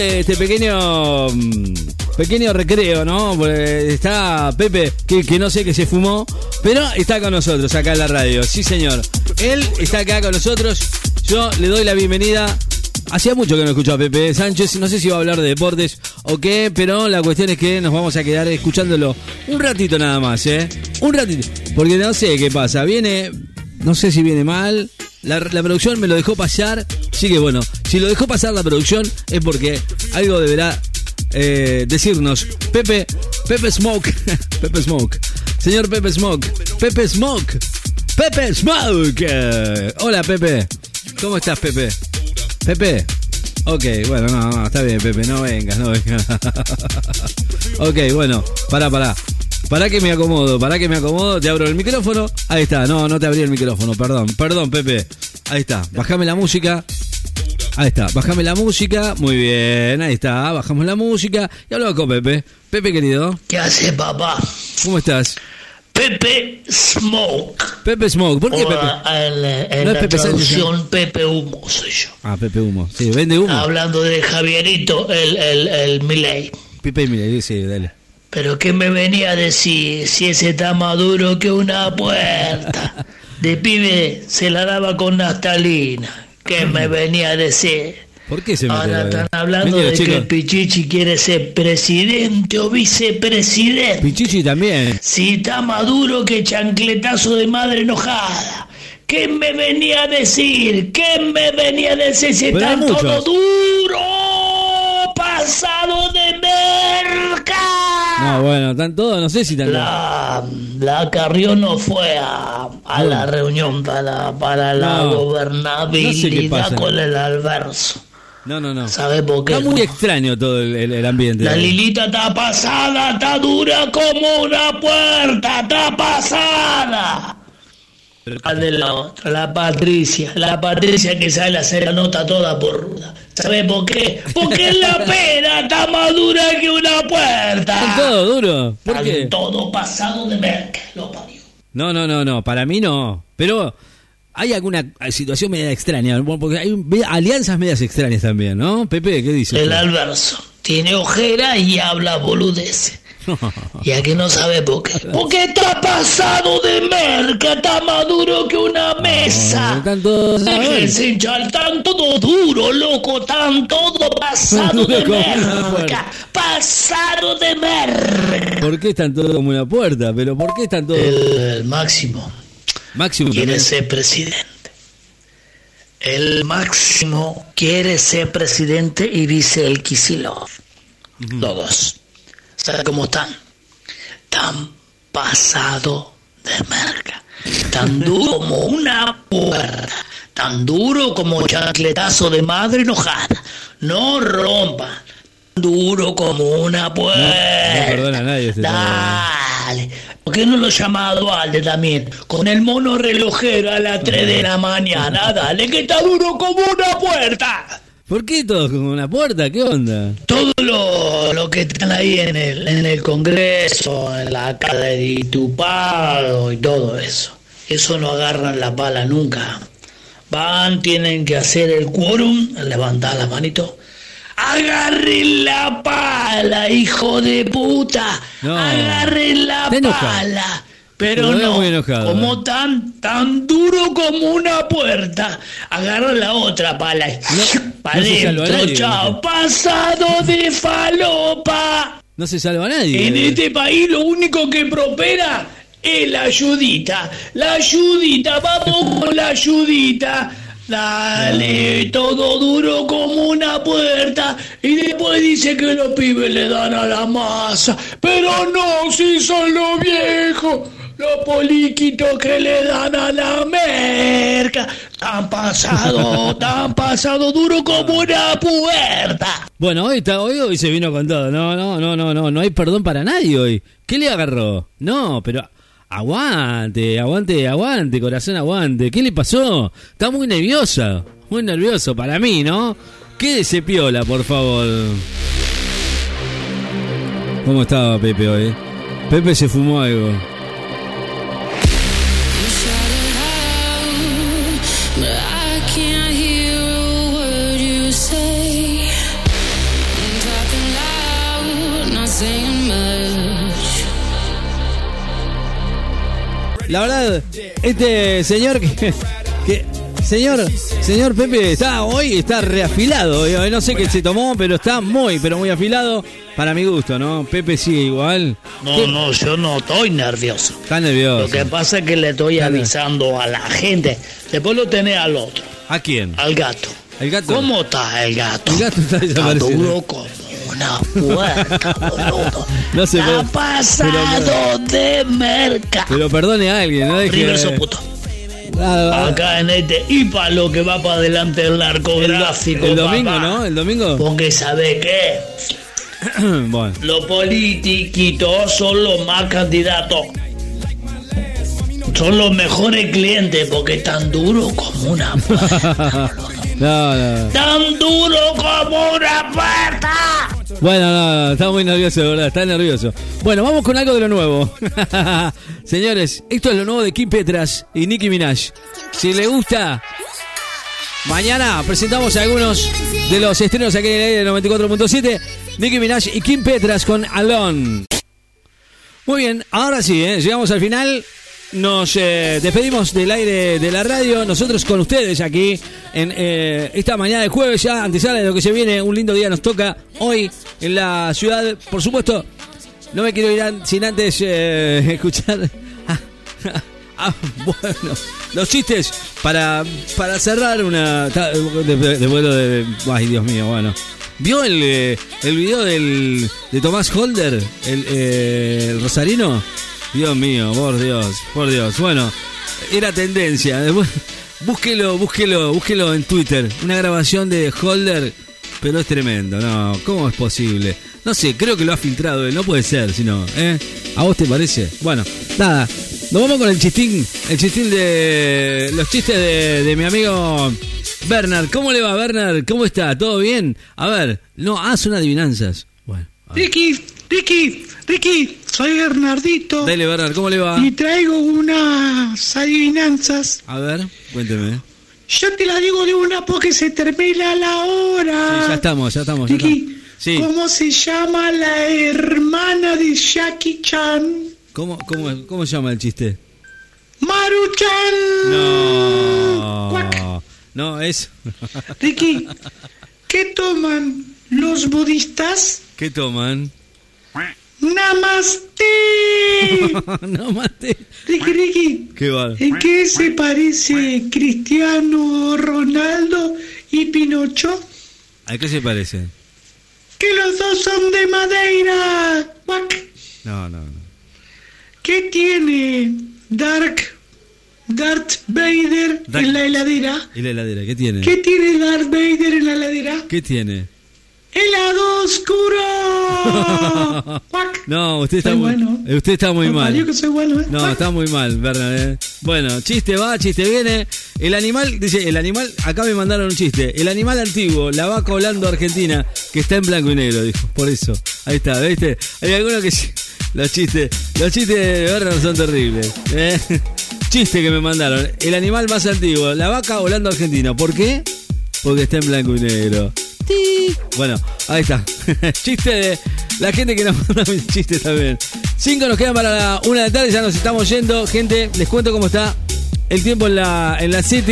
este pequeño mm, pequeño recreo, ¿no? Está Pepe, que, no sé que se fumó, pero está con nosotros acá en la radio. Sí, señor. Él está acá con nosotros. Yo le doy la bienvenida. Hacía mucho que no escucho a Pepe Sánchez, no sé si va a hablar de deportes o qué, pero la cuestión es que nos vamos a quedar escuchándolo un ratito nada más, ¿eh? Un ratito, porque no sé qué pasa, viene, no sé si viene mal, la, la producción me lo dejó pasar, así que bueno, si lo dejó pasar la producción es porque algo deberá eh, decirnos. Pepe, Pepe Smoke, Pepe Smoke, señor Pepe Smoke, Pepe Smoke, Pepe Smoke. Hola Pepe, ¿cómo estás Pepe? Pepe. Ok, bueno, no, no, está bien, Pepe, no vengas, no vengas. ok, bueno, pará, pará. Pará que me acomodo, pará que me acomodo, te abro el micrófono. Ahí está, no, no te abrí el micrófono, perdón, perdón, Pepe. Ahí está, bajame la música. Ahí está, bajame la música. Muy bien, ahí está, bajamos la música. Y hablo con Pepe. Pepe, querido, ¿Qué hace papá? ¿cómo estás? Pepe Smoke. Pepe Smoke, ¿por qué O, Pepe? en, en No es la Pepe Sánchez, traducción Pepe Humo soy yo. Ah, Pepe Humo. Sí, vende humo. Hablando de Javierito, el, el, el Milei. Pepe, mira, sí, dale. Pero ¿qué me venía a decir si ese está más duro que una puerta? De pibe se la daba con naftalina. ¿Qué me venía a decir? ¿Por qué se mete Ahora están hablando Mentira, de chicos. que Pichichi quiere ser presidente o vicepresidente. Pichichi también. Si está más duro que chancletazo de madre enojada. ¿Qué me venía a decir? ¿Qué me venía a decir si Pero hay está todo bueno, están todos, no sé si están La, la Carrión no fue a, a la reunión para, para la No, no sé qué gobernabilidad pasa. con el alverso. No, no, no. ¿Sabe por qué? Está muy extraño todo el, el- el ambiente. La Lilita está pasada, está dura como una puerta, está pasada. La de la otra, la Patricia, la Patricia que sale a hacer la nota toda por ruda. ¿Sabe por qué? Porque la pena está más dura que una Están puerta. todos duros. ¿Por Están qué? todo pasado de merca, lo parió. No, no, no, no. Para mí no. Pero hay alguna situación media extraña. Porque hay alianzas medias extrañas también, ¿no? Pepe, ¿qué dice? El? Alverso tiene ojera y habla boludeces. Ya que no sabe por qué. Porque está pasado de merca, está más duro que una mesa. están todos- Déjense hinchar, están todo duro, loco, están todo pasado de merca. Pasado de merca. ¿Por qué están todos como una puerta? Pero ¿por qué están todos? El, el máximo Máximo quiere ser presidente. El máximo quiere ser presidente y dice el Kisilov. Los dos. ¿Sabe cómo están? Tan pasado de merca. Tan duro como una puerta. Tan duro como chancletazo de madre enojada. No rompan. Tan duro como una puerta. no perdona a nadie este Dale. ¿Por qué no lo llama a Dualde también? Con el mono relojero a las 3 de la mañana. Dale, que está duro como una puerta. ¿Por qué todos como una puerta? ¿Qué onda? Todo lo, lo que están ahí en el, en el Congreso, en la cara de diputado y todo eso. Eso no agarran la pala nunca. Van, tienen que hacer el quórum, levantar la manito. Agarren la pala, hijo de puta. No. Agarren la pala. Pero no, muy enojado, como eh. tan, tan duro como una puerta. Agarran la otra pala No, para no nadie, chao. ¿no? Pasado de falopa. No se salva nadie. En este país lo único que prospera es la ayudita. La ayudita, vamos con la ayudita. Dale, todo duro como una puerta. Y después dice que los pibes le dan a la masa. Pero no, si son los viejos. Los poliquitos que le dan a la merca. Tan pasado, tan pasado duro como una puerta. Bueno, hoy está, hoy, hoy se vino con todo. No, no, no, no, no, no hay perdón para nadie hoy. ¿Qué le agarró? No, pero aguante, aguante, aguante, corazón, aguante. ¿Qué le pasó? Está muy nerviosa, muy nervioso para mí, ¿no? Quédese piola, por favor. ¿Cómo estaba Pepe hoy? Pepe se fumó algo. La verdad, este señor que, que- señor, señor Pepe está hoy está reafilado. No sé qué se tomó, pero está muy, pero muy afilado para mi gusto, ¿no? Pepe sigue igual. No, no, yo no estoy nervioso. Está nervioso. Lo que pasa es que le estoy avisando a la gente. Después lo tenés al otro, ¿A quién? al gato. El gato. ¿Cómo está el gato? El gato está Está desaparecido. duro como una puerta, boludo. No se puede- pasado de merca. Pero perdone a alguien, no deje. Puto. Acá en este IPA lo que va para adelante el el, narcográfico. el domingo, papá. ¿no? El domingo. Porque sabe qué, bueno. los politiquitos son los más candidatos. Son los mejores clientes porque están duros como una puerta. No, no. tan duro como una puerta. Bueno, no, está muy nervioso, verdad, está nervioso. Bueno, vamos con algo de lo nuevo. Señores, esto es lo nuevo de Kim Petras y Nicki Minaj. Si le gusta, mañana presentamos algunos de los estrenos aquí en el aire del 94.7. Nicki Minaj y Kim Petras con Alone. Muy bien, ahora sí, ¿eh? llegamos al final. Nos eh, despedimos del aire de la radio, nosotros con ustedes aquí en eh, esta mañana de jueves, ya antesala de lo que se viene, un lindo día nos toca hoy en la ciudad. Por supuesto, no me quiero ir an- sin antes eh, escuchar. Bueno, los chistes para, para cerrar una. de vuelo de. Ay, Dios mío, bueno. ¿Vio el, eh, el video del, de Tomás Holder, el, eh, el rosarino? Dios mío, por Dios, por Dios. Bueno, era tendencia. Búsquelo, búsquelo, búsquelo en Twitter. Una grabación de Holder, pero es tremendo, ¿no? ¿Cómo es posible? No sé, creo que lo ha filtrado él, no puede ser, si no, ¿eh? ¿A vos te parece? Bueno, nada, nos vamos con el chistín, el chistín de los chistes de, de mi amigo Bernard. ¿Cómo le va, Bernard? ¿Cómo está? ¿Todo bien? A ver, no, ah, son adivinanzas. Ricky, Ricky, Ricky, soy Bernardito dale, Bernard, ¿cómo le va? y traigo unas adivinanzas. A ver, cuénteme. Yo te la digo de una porque se termina la hora. Sí, ya estamos, ya estamos. Ya Ricky, estamos. Sí, ¿cómo se llama la hermana de Jackie Chan? ¿Cómo, cómo, ¿cómo se llama el chiste? Maru-chan. Cuac. No, no, es... Ricky, ¿qué toman los budistas? ¿Qué toman? Namaste. no mate. Ricky, Ricky, ¿Qué va? ¿En qué se parece Cristiano Ronaldo y Pinocho? ¿A qué se parece? Que los dos son de Madeira. Cuac. No, no, no. ¿Qué tiene Dark Darth Vader Dark- en la heladera? ¿Y la heladera? ¿Qué tiene? ¿Qué tiene Darth Vader en la heladera? ¿Qué tiene? ¡Helado oscuro! Cuac. No, usted está muy, bueno. usted está muy Me mal. que soy bueno, ¿eh? No, está muy mal, Bernard. eh. Bueno, chiste va, chiste viene. El animal, dice, el animal, acá me mandaron un chiste. El animal antiguo, la vaca Holando Argentina, que está en blanco y negro, dijo. Por eso. Ahí está, ¿viste? Hay algunos que. Los chistes, los chistes de Bernard son terribles. ¿eh? Chiste que me mandaron. El animal más antiguo, la vaca Holando Argentina. ¿Por qué? Porque está en blanco y negro. Bueno, ahí está. Chiste de la gente que nos manda mis chistes también. Cinco nos quedan para la una de tarde, ya nos estamos yendo. Gente, les cuento cómo está el tiempo en la, en la City.